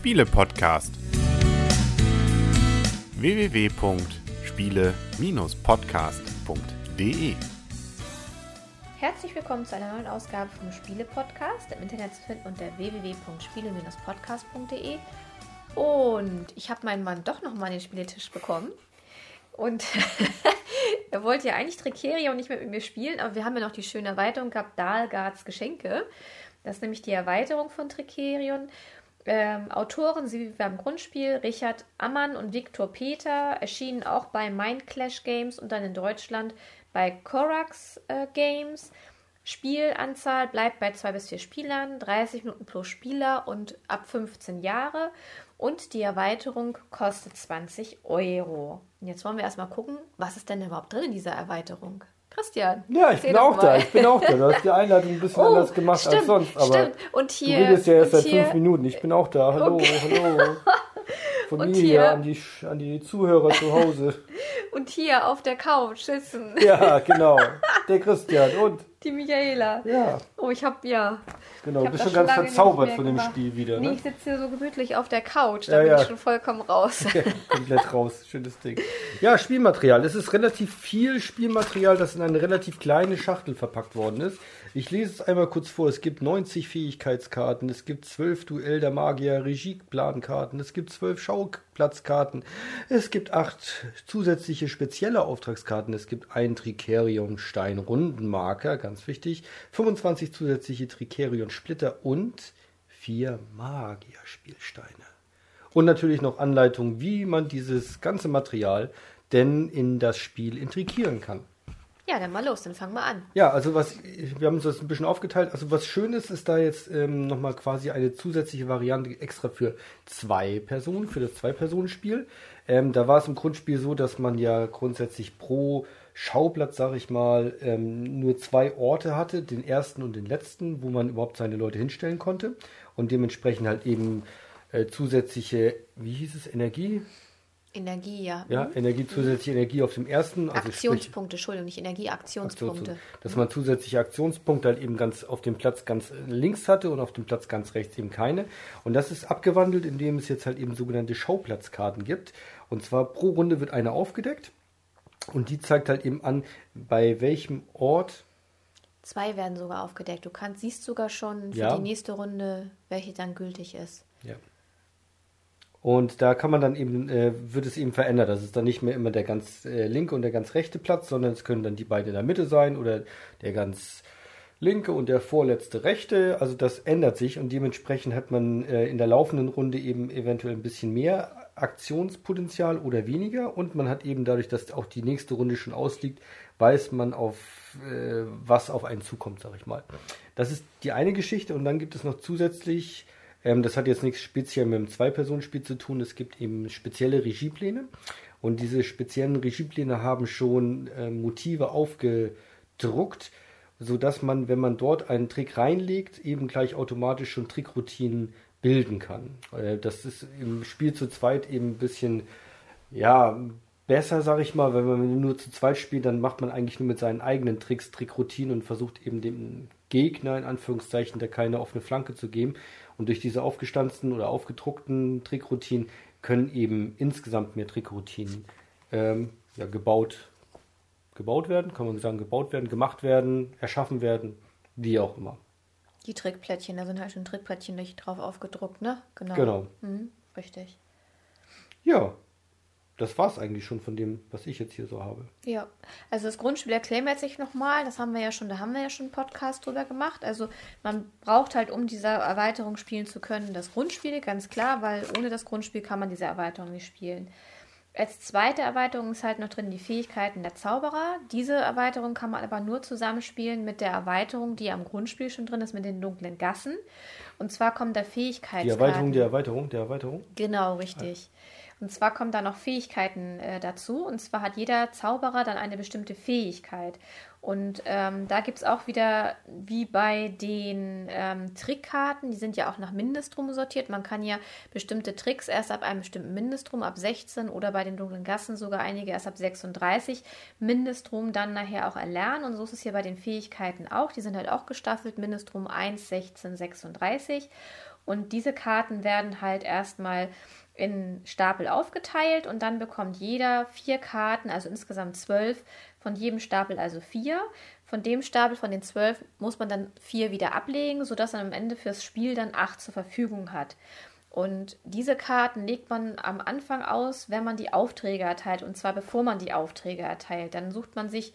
Spiele-Podcast. www.spiele-podcast.de Herzlich willkommen zu einer neuen Ausgabe vom Spiele-Podcast, im Internet zu finden unter www.spiele-podcast.de. Und ich habe meinen Mann doch nochmal an den Spieletisch bekommen. Und er wollte ja eigentlich Trickeria und nicht mehr mit mir spielen, aber wir haben ja noch die schöne Erweiterung gehabt, Dalgards Geschenke. Das ist nämlich die Erweiterung von Tricerion. Ähm, Autoren sie beim Grundspiel Richard Ammann und Viktor Peter erschienen auch bei Mindclash Games und dann in Deutschland bei Corax äh, Games. Spielanzahl bleibt bei zwei bis vier Spielern, 30 Minuten pro Spieler und ab 15 Jahre. Und die Erweiterung kostet 20 Euro. Jetzt wollen wir erstmal gucken, was ist denn überhaupt drin in dieser Erweiterung? Christian. Ja, ich bin auch mal. da. Ich bin auch da. Du hast die Einleitung ein bisschen oh, anders gemacht stimmt, als sonst. Aber stimmt. Und hier, du redest ja erst seit hier, fünf Minuten. Ich bin auch da. Hallo, okay. hallo. Von Und mir hier- an die, an die Zuhörer zu Hause. Und hier auf der Couch sitzen Ja, genau. Der Christian und die Michaela. ja, Oh, ich habe ja. genau. Du bist schon ganz verzaubert von dem gemacht. Spiel wieder. Nee, Ne? ich sitze hier so gemütlich auf der Couch. Da Ja, bin ja. ich schon vollkommen raus. Komplett raus. Schönes Ding. Ja, Spielmaterial. Es ist relativ viel Spielmaterial, das in eine relativ kleine Schachtel verpackt worden ist. Ich lese es einmal kurz vor. Es gibt 90 Fähigkeitskarten, es gibt 12 Duell der Magier Regieplankarten, es gibt 12 Schauplatzkarten, es gibt 8 zusätzliche spezielle Auftragskarten, es gibt ein Tricerion Stein Rundenmarker, ganz wichtig, 25 zusätzliche Tricerion Splitter und 4 Magierspielsteine. Und natürlich noch Anleitungen, wie man dieses ganze Material denn in das Spiel intrigieren kann. Ja, dann mal los, dann fangen wir an. Ja, also was, wir haben uns das ein bisschen aufgeteilt. Also was schön ist, ist da jetzt ähm, nochmal quasi eine zusätzliche Variante extra für zwei Personen, für das Zwei-Personen-Spiel. Ähm, da war es im Grundspiel so, dass man ja grundsätzlich pro Schauplatz, sag ich mal, ähm, nur zwei Orte hatte, den ersten und den letzten, wo man überhaupt seine Leute hinstellen konnte. Und dementsprechend halt eben äh, zusätzliche, wie hieß es, Energie? Energie, ja. Ja, Energie, zusätzliche Energie auf dem ersten. Also sprich- Aktionspunkte, Entschuldigung, nicht Energie, Aktionspunkte. dass man zusätzliche Aktionspunkte halt eben ganz auf dem Platz ganz links hatte und auf dem Platz ganz rechts eben keine. Und das ist abgewandelt, indem es jetzt halt eben sogenannte Schauplatzkarten gibt. Und zwar pro Runde wird eine aufgedeckt. Und die zeigt halt eben an, bei welchem Ort Zwei werden sogar aufgedeckt. Du kannst, siehst sogar schon für Ja. die nächste Runde, welche dann gültig ist. Ja. Und da kann man dann eben, äh, wird es eben verändert. Das ist dann nicht mehr immer der ganz äh, linke und der ganz rechte Platz, sondern es können dann die beiden in der Mitte sein oder der ganz linke und der vorletzte rechte. Also das ändert sich und dementsprechend hat man äh, in der laufenden Runde eben eventuell ein bisschen mehr Aktionspotenzial oder weniger und man hat eben dadurch, dass auch die nächste Runde schon ausliegt, weiß man auf äh, was auf einen zukommt, sag ich mal. Das ist die eine Geschichte und dann gibt es noch zusätzlich ähm, das hat jetzt nichts speziell mit einem Zwei-Personen-Spiel zu tun. Es gibt eben spezielle Regiepläne. Und diese speziellen Regiepläne haben schon ähm, Motive aufgedruckt, sodass man, wenn man dort einen Trick reinlegt, eben gleich automatisch schon Trickroutinen bilden kann. Äh, das ist im Spiel zu zweit eben ein bisschen, ja, besser, sag ich mal, wenn man nur zu zweit spielt, dann macht man eigentlich nur mit seinen eigenen Tricks Trickroutinen und versucht eben dem Gegner in Anführungszeichen da keine offene Flanke zu geben. Und durch diese aufgestanzten oder aufgedruckten Trickroutinen können eben insgesamt mehr Trickroutinen ähm, ja, gebaut, gebaut werden, kann man sagen, gebaut werden, gemacht werden, erschaffen werden, wie auch immer. Die Trickplättchen, da sind halt schon Trickplättchen durch- drauf aufgedruckt, ne? Genau. Genau. Mhm, richtig. Ja, das war's eigentlich schon von dem, was ich jetzt hier so habe. Ja, also das Grundspiel erklären wir jetzt nicht nochmal. Das haben wir ja schon, da haben wir ja schon einen Podcast drüber gemacht. Also man braucht halt, um diese Erweiterung spielen zu können, das Grundspiel, ganz klar, weil ohne das Grundspiel kann man diese Erweiterung nicht spielen. Als zweite Erweiterung ist halt noch drin die Fähigkeiten der Zauberer. Diese Erweiterung kann man aber nur zusammenspielen mit der Erweiterung, die am Grundspiel schon drin ist, mit den dunklen Gassen. Und zwar kommen da Die Fähigkeitskarten. Erweiterung der Erweiterung der Erweiterung. Genau, richtig. Und zwar kommen da noch Fähigkeiten äh, dazu. Und zwar hat jeder Zauberer dann eine bestimmte Fähigkeit. Und ähm, da gibt es auch wieder, wie bei den ähm, Trickkarten, die sind ja auch nach Mindestrum sortiert. Man kann ja bestimmte Tricks erst ab einem bestimmten Mindestrum, ab 16 oder bei den dunklen Gassen sogar einige erst ab 36 Mindestrum dann nachher auch erlernen. Und so ist es hier bei den Fähigkeiten auch. Die sind halt auch gestaffelt, Mindestrum 1, 16, 36. Und diese Karten werden halt erstmal in Stapel aufgeteilt und dann bekommt jeder vier Karten, also insgesamt zwölf, von jedem Stapel also vier. Von dem Stapel von den zwölf muss man dann vier wieder ablegen, sodass man am Ende fürs Spiel dann acht zur Verfügung hat. Und diese Karten legt man am Anfang aus, wenn man die Aufträge erteilt, und zwar bevor man die Aufträge erteilt. Dann sucht man sich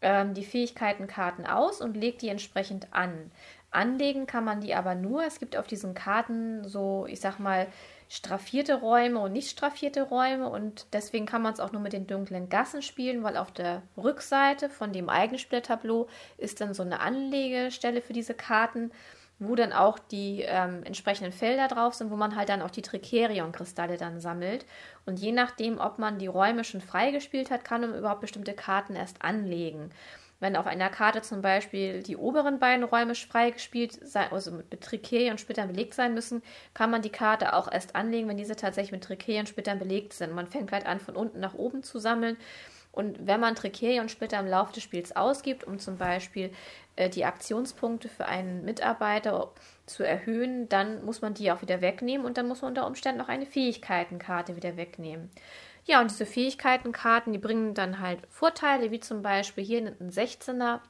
ähm, die Fähigkeitenkarten aus und legt die entsprechend an. Anlegen kann man die aber nur. Es gibt auf diesen Karten so, ich sag mal, straffierte Räume und nicht straffierte Räume und deswegen kann man es auch nur mit den dunklen Gassen spielen, weil auf der Rückseite von dem Eigenspielertableau ist dann so eine Anlegestelle für diese Karten, wo dann auch die ähm, entsprechenden Felder drauf sind, wo man halt dann auch die Tricerion-Kristalle dann sammelt. Und je nachdem, ob man die Räume schon freigespielt hat, kann man überhaupt bestimmte Karten erst anlegen. Wenn auf einer Karte zum Beispiel die oberen beiden Räume freigespielt also mit Trichet und Splittern belegt sein müssen, kann man die Karte auch erst anlegen, wenn diese tatsächlich mit Trichet und Splittern belegt sind. Man fängt halt an, von unten nach oben zu sammeln. Und wenn man Trichet und Splitter im Laufe des Spiels ausgibt, um zum Beispiel äh, die Aktionspunkte für einen Mitarbeiter zu erhöhen, dann muss man die auch wieder wegnehmen und dann muss man unter Umständen noch eine Fähigkeitenkarte wieder wegnehmen. Ja, und diese Fähigkeitenkarten, die bringen dann halt Vorteile, wie zum Beispiel hier ein 16er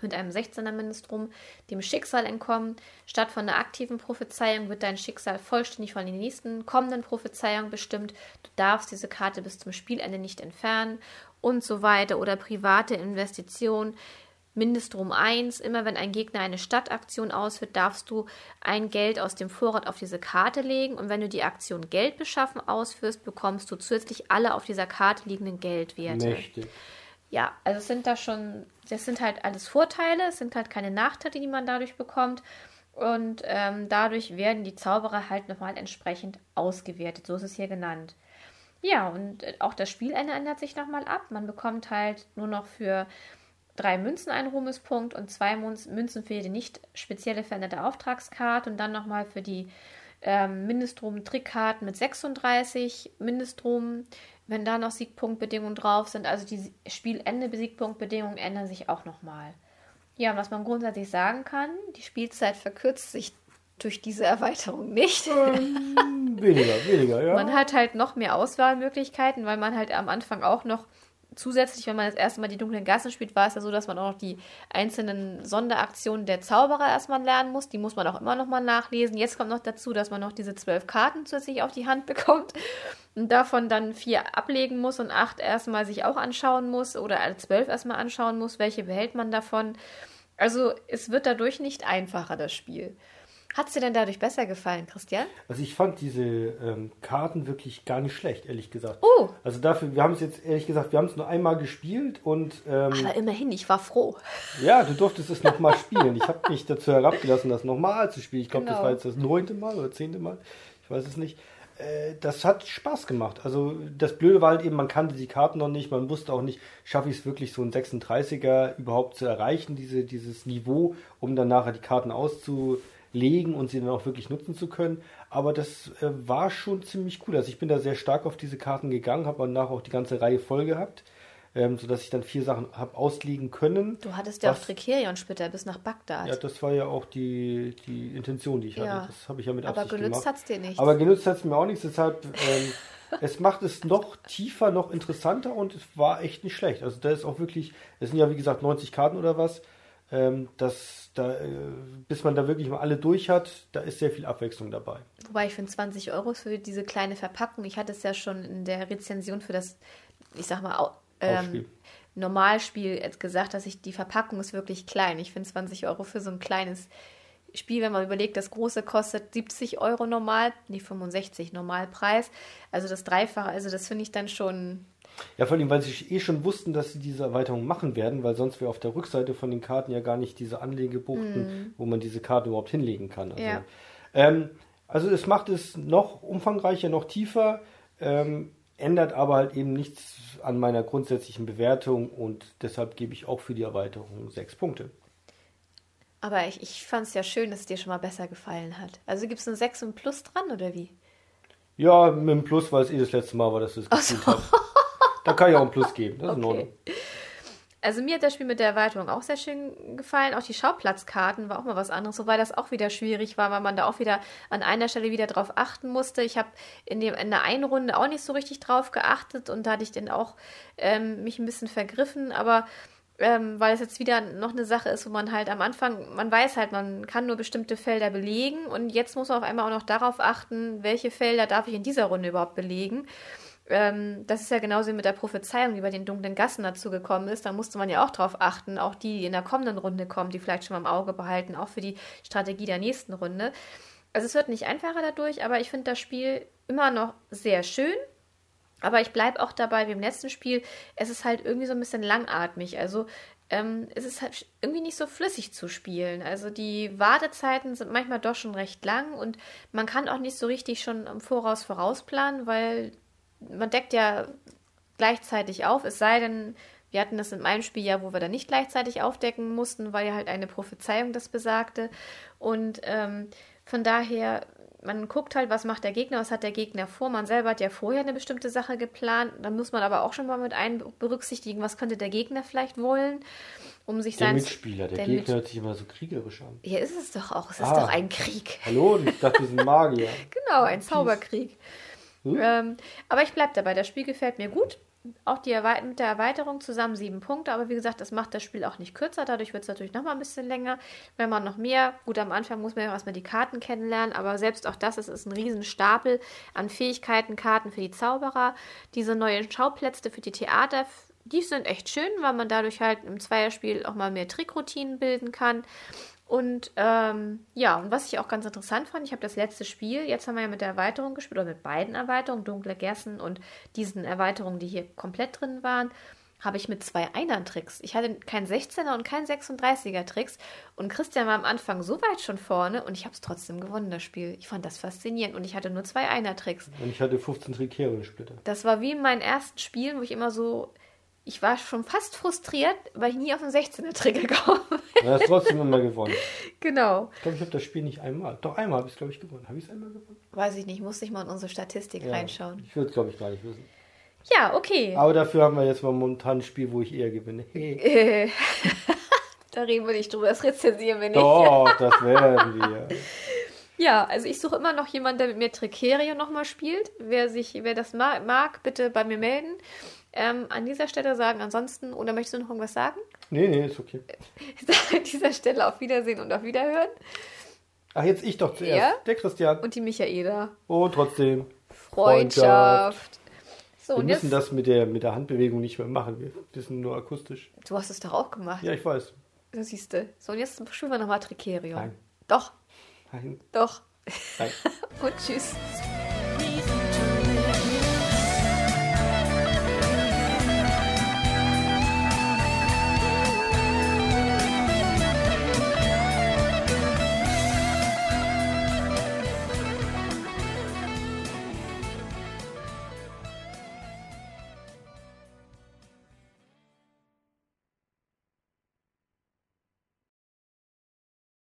mit einem 16er Mindestrum dem Schicksal entkommen. Statt von einer aktiven Prophezeiung wird dein Schicksal vollständig von den nächsten kommenden Prophezeiungen bestimmt. Du darfst diese Karte bis zum Spielende nicht entfernen und so weiter. Oder private Investitionen Mindestrum 1. Immer wenn ein Gegner eine Stadtaktion ausführt, darfst du ein Geld aus dem Vorrat auf diese Karte legen. Und wenn du die Aktion Geld beschaffen ausführst, bekommst du zusätzlich alle auf dieser Karte liegenden Geldwerte. Mächtig. Ja, also es sind da schon, das sind halt alles Vorteile, es sind halt keine Nachteile, die man dadurch bekommt. Und ähm, dadurch werden die Zauberer halt nochmal entsprechend ausgewertet. So ist es hier genannt. Ja, und auch das Spielende ändert sich nochmal ab. Man bekommt halt nur noch für drei Münzen ein Ruhmespunkt und zwei Münzen für die nicht spezielle veränderte Auftragskarte und dann nochmal für die ähm, Mindestrum-Trickkarten mit 36 Mindestrum, wenn da noch Siegpunktbedingungen drauf sind. Also die Spielende-Siegpunktbedingungen ändern sich auch nochmal. Ja, was man grundsätzlich sagen kann, die Spielzeit verkürzt sich durch diese Erweiterung nicht. Ähm, weniger, weniger, ja. Man hat halt noch mehr Auswahlmöglichkeiten, weil man halt am Anfang auch noch zusätzlich, wenn man das erste Mal die dunklen Gassen spielt, war es ja so, dass man auch noch die einzelnen Sonderaktionen der Zauberer erstmal lernen muss. Die muss man auch immer noch mal nachlesen. Jetzt kommt noch dazu, dass man noch diese zwölf Karten zusätzlich auf die Hand bekommt und davon dann vier ablegen muss und acht erstmal sich auch anschauen muss oder zwölf erstmal anschauen muss. Welche behält man davon? Also es wird dadurch nicht einfacher, das Spiel. Hat es dir denn dadurch besser gefallen, Christian? Also ich fand diese ähm, Karten wirklich gar nicht schlecht, ehrlich gesagt. Oh. Also dafür, wir haben es jetzt ehrlich gesagt, wir haben es nur einmal gespielt und. Ähm, Aber immerhin, ich war froh. Ja, du durftest es nochmal spielen. Ich habe mich dazu herabgelassen, das nochmal zu spielen. Ich glaube, genau. das war jetzt das neunte Mal oder zehnte Mal. Ich weiß es nicht. Äh, das hat Spaß gemacht. Also das Blöde war halt eben, man kannte die Karten noch nicht, man wusste auch nicht, schaffe ich es wirklich so ein 36er überhaupt zu erreichen, diese, dieses Niveau, um dann nachher die Karten auszu legen und sie dann auch wirklich nutzen zu können. Aber das äh, war schon ziemlich cool. Also ich bin da sehr stark auf diese Karten gegangen, habe danach auch die ganze Reihe voll gehabt, ähm, sodass ich dann vier Sachen habe auslegen können. Du hattest ja auch Tricerion-Splitter bis nach Bagdad. Ja, das war ja auch die, die Intention, die ich ja. hatte. Das habe ich ja mit Absicht Aber genützt hat es dir nichts. Aber genützt hat es mir auch nichts, deshalb... Ähm, es macht es noch tiefer, noch interessanter und es war echt nicht schlecht. Also da ist auch wirklich, es sind ja wie gesagt 90 Karten oder was. Ähm, das, da, äh, bis man da wirklich mal alle durch hat, da ist sehr viel Abwechslung dabei. Wobei ich finde 20 Euro für diese kleine Verpackung, ich hatte es ja schon in der Rezension für das, ich sag mal, ähm, Normalspiel gesagt, dass ich die Verpackung ist wirklich klein. Ich finde 20 Euro für so ein kleines Spiel, wenn man überlegt, das große kostet 70 Euro normal, nicht 65 Normalpreis. Also das Dreifache, also das finde ich dann schon ja, vor allem, weil sie eh schon wussten, dass sie diese Erweiterung machen werden, weil sonst wäre auf der Rückseite von den Karten ja gar nicht diese Anlegebuchten, mm. wo man diese Karte überhaupt hinlegen kann. Also, ja. ähm, also es macht es noch umfangreicher, noch tiefer, ähm, ändert aber halt eben nichts an meiner grundsätzlichen Bewertung und deshalb gebe ich auch für die Erweiterung sechs Punkte. Aber ich, ich fand es ja schön, dass es dir schon mal besser gefallen hat. Also gibt es ein 6 und Plus dran oder wie? Ja, mit dem Plus, weil es eh das letzte Mal war, dass du es gespielt so. hast. Da kann ich auch ein Plus geben. Das ist okay. in Ordnung. Also mir hat das Spiel mit der Erweiterung auch sehr schön gefallen. Auch die Schauplatzkarten war auch mal was anderes, wobei das auch wieder schwierig war, weil man da auch wieder an einer Stelle wieder drauf achten musste. Ich habe in, dem, in der einen Runde auch nicht so richtig drauf geachtet und da hatte ich dann auch ähm, mich ein bisschen vergriffen, aber ähm, weil es jetzt wieder noch eine Sache ist, wo man halt am Anfang, man weiß halt, man kann nur bestimmte Felder belegen und jetzt muss man auf einmal auch noch darauf achten, welche Felder darf ich in dieser Runde überhaupt belegen. Ähm, das ist ja genauso wie mit der Prophezeiung, die bei den dunklen Gassen dazu gekommen ist. Da musste man ja auch darauf achten, auch die, die in der kommenden Runde kommen, die vielleicht schon mal im Auge behalten, auch für die Strategie der nächsten Runde. Also es wird nicht einfacher dadurch, aber ich finde das Spiel immer noch sehr schön. Aber ich bleibe auch dabei wie im letzten Spiel. Es ist halt irgendwie so ein bisschen langatmig. Also ähm, es ist halt irgendwie nicht so flüssig zu spielen. Also die Wartezeiten sind manchmal doch schon recht lang und man kann auch nicht so richtig schon im Voraus vorausplanen, weil man deckt ja gleichzeitig auf, es sei denn, wir hatten das in meinem Spiel ja, wo wir dann nicht gleichzeitig aufdecken mussten, weil ja halt eine Prophezeiung das besagte. Und ähm, von daher man guckt halt, was macht der Gegner, was hat der Gegner vor. Man selber hat ja vorher eine bestimmte Sache geplant. Da muss man aber auch schon mal mit ein berücksichtigen, was könnte der Gegner vielleicht wollen, um sich der Mitspieler, der, der Gegner Mit hört sich immer so kriegerisch an. Ja, ist es doch auch. Es ist ah. doch ein Krieg. Hallo, ich dachte, wir sind Magier. genau, ein Zauberkrieg. Hm? Ähm, aber ich bleibe dabei. Das Spiel gefällt mir gut auch die mit der Erweiterung zusammen sieben Punkte, aber wie gesagt, das macht das Spiel auch nicht kürzer. Dadurch wird es natürlich noch mal ein bisschen länger. Wenn man noch mehr, gut, am Anfang muss man ja erstmal die Karten kennenlernen, aber selbst auch das ist, ist ein Riesenstapel an Fähigkeiten, Karten für die Zauberer. Diese neuen Schauplätze für die Theater, die sind echt schön, weil man dadurch halt im Zweierspiel auch mal mehr Trickroutinen bilden kann. Und ähm, ja, und was ich auch ganz interessant fand, ich habe das letzte Spiel, jetzt haben wir ja mit der Erweiterung gespielt, oder mit beiden Erweiterungen, Dunkle Gersen und diesen Erweiterungen, die hier komplett drin waren, habe ich mit zwei Einern-Tricks. Ich hatte kein 16er und kein 36er-Tricks. Und Christian war am Anfang so weit schon vorne und ich habe es trotzdem gewonnen, das Spiel. Ich fand das faszinierend und ich hatte nur zwei Einer-Tricks. Und ich hatte 15 Tricerion-Splitter. Das war wie in meinen ersten Spielen, wo ich immer so ich war schon fast frustriert, weil ich nie auf den 16er-Trigger gekommen bin. Du hast trotzdem immer gewonnen. Genau. Ich glaube, ich habe das Spiel nicht einmal. Doch einmal habe ich es, glaube ich, gewonnen. Habe ich es einmal gewonnen? Weiß ich nicht, musste ich mal in unsere Statistik ja, reinschauen. Ich würde es, glaube ich, gar nicht wissen. Ja, okay. Aber dafür haben wir jetzt mal momentan ein Spiel, wo ich eher gewinne. Hey. da reden wir nicht drüber, das rezensieren wir nicht. Doch, das werden wir. Ja, also ich suche immer noch jemanden, der mit mir Tricerio nochmal spielt. Wer, sich, wer das mag, bitte bei mir melden ähm, an dieser Stelle sagen. Ansonsten, oder möchtest du noch irgendwas sagen? Nee, nee, ist okay. an dieser Stelle auf Wiedersehen und auf Wiederhören. Ach, jetzt ich doch zuerst. Ja? Der Christian. Und die Michaela. Oh, trotzdem. Freundschaft. So, wir müssen jetzt? das mit der, mit der Handbewegung nicht mehr machen. Wir wissen nur akustisch. Du hast es doch auch gemacht. Ja, ich weiß. Das siehst du. So, und jetzt spielen wir nochmal Tricerion. Nein. Doch. Nein. Doch. Nein. und tschüss.